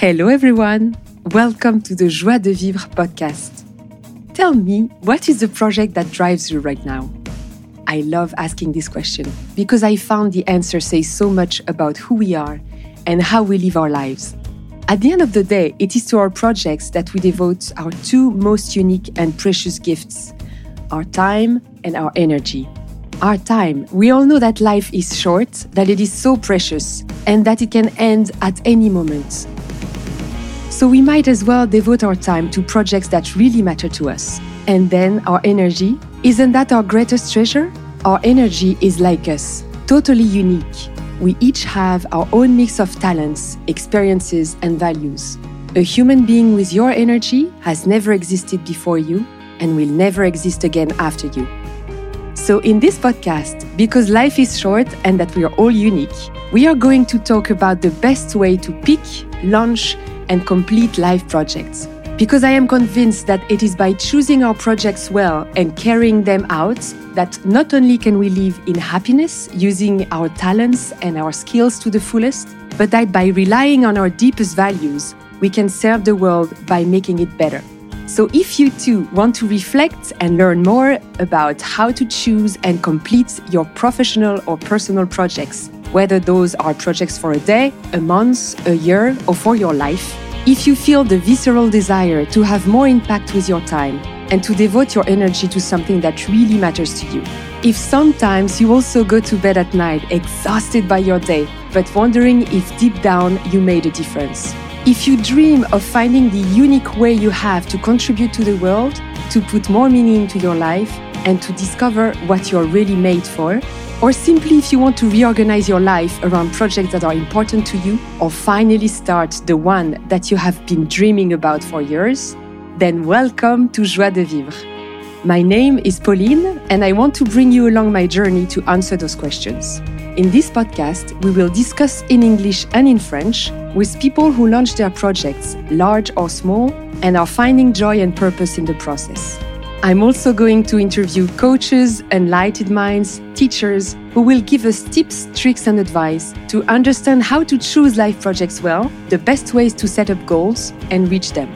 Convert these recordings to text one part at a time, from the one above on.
Hello everyone! Welcome to the Joie de Vivre podcast. Tell me, what is the project that drives you right now? I love asking this question because I found the answer says so much about who we are and how we live our lives. At the end of the day, it is to our projects that we devote our two most unique and precious gifts our time and our energy. Our time. We all know that life is short, that it is so precious, and that it can end at any moment. So we might as well devote our time to projects that really matter to us. And then our energy. Isn't that our greatest treasure? Our energy is like us, totally unique we each have our own mix of talents, experiences, and values. A human being with your energy has never existed before you and will never exist again after you. So, in this podcast, because life is short and that we are all unique, we are going to talk about the best way to pick, launch, and complete life projects because I am convinced that it is by choosing our projects well and carrying them out that not only can we live in happiness using our talents and our skills to the fullest, but that by relying on our deepest values, we can serve the world by making it better. So, if you too want to reflect and learn more about how to choose and complete your professional or personal projects, whether those are projects for a day, a month, a year, or for your life, if you feel the visceral desire to have more impact with your time and to devote your energy to something that really matters to you, if sometimes you also go to bed at night exhausted by your day, but wondering if deep down you made a difference, if you dream of finding the unique way you have to contribute to the world, to put more meaning into your life, and to discover what you're really made for, or simply if you want to reorganize your life around projects that are important to you, or finally start the one that you have been dreaming about for years, then welcome to Joie de Vivre. My name is Pauline, and I want to bring you along my journey to answer those questions. In this podcast, we will discuss in English and in French with people who launch their projects, large or small, and are finding joy and purpose in the process. I'm also going to interview coaches, enlightened minds, teachers who will give us tips, tricks, and advice to understand how to choose life projects well, the best ways to set up goals, and reach them.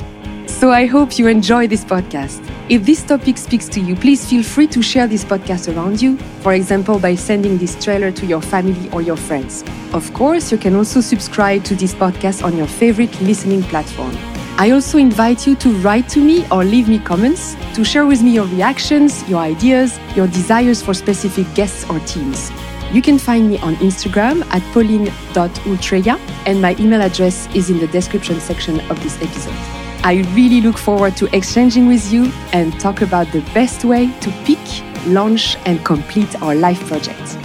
So I hope you enjoy this podcast. If this topic speaks to you, please feel free to share this podcast around you, for example, by sending this trailer to your family or your friends. Of course, you can also subscribe to this podcast on your favorite listening platform. I also invite you to write to me or leave me comments to share with me your reactions, your ideas, your desires for specific guests or teams. You can find me on Instagram at pauline.ultreya, and my email address is in the description section of this episode. I really look forward to exchanging with you and talk about the best way to pick, launch, and complete our life project.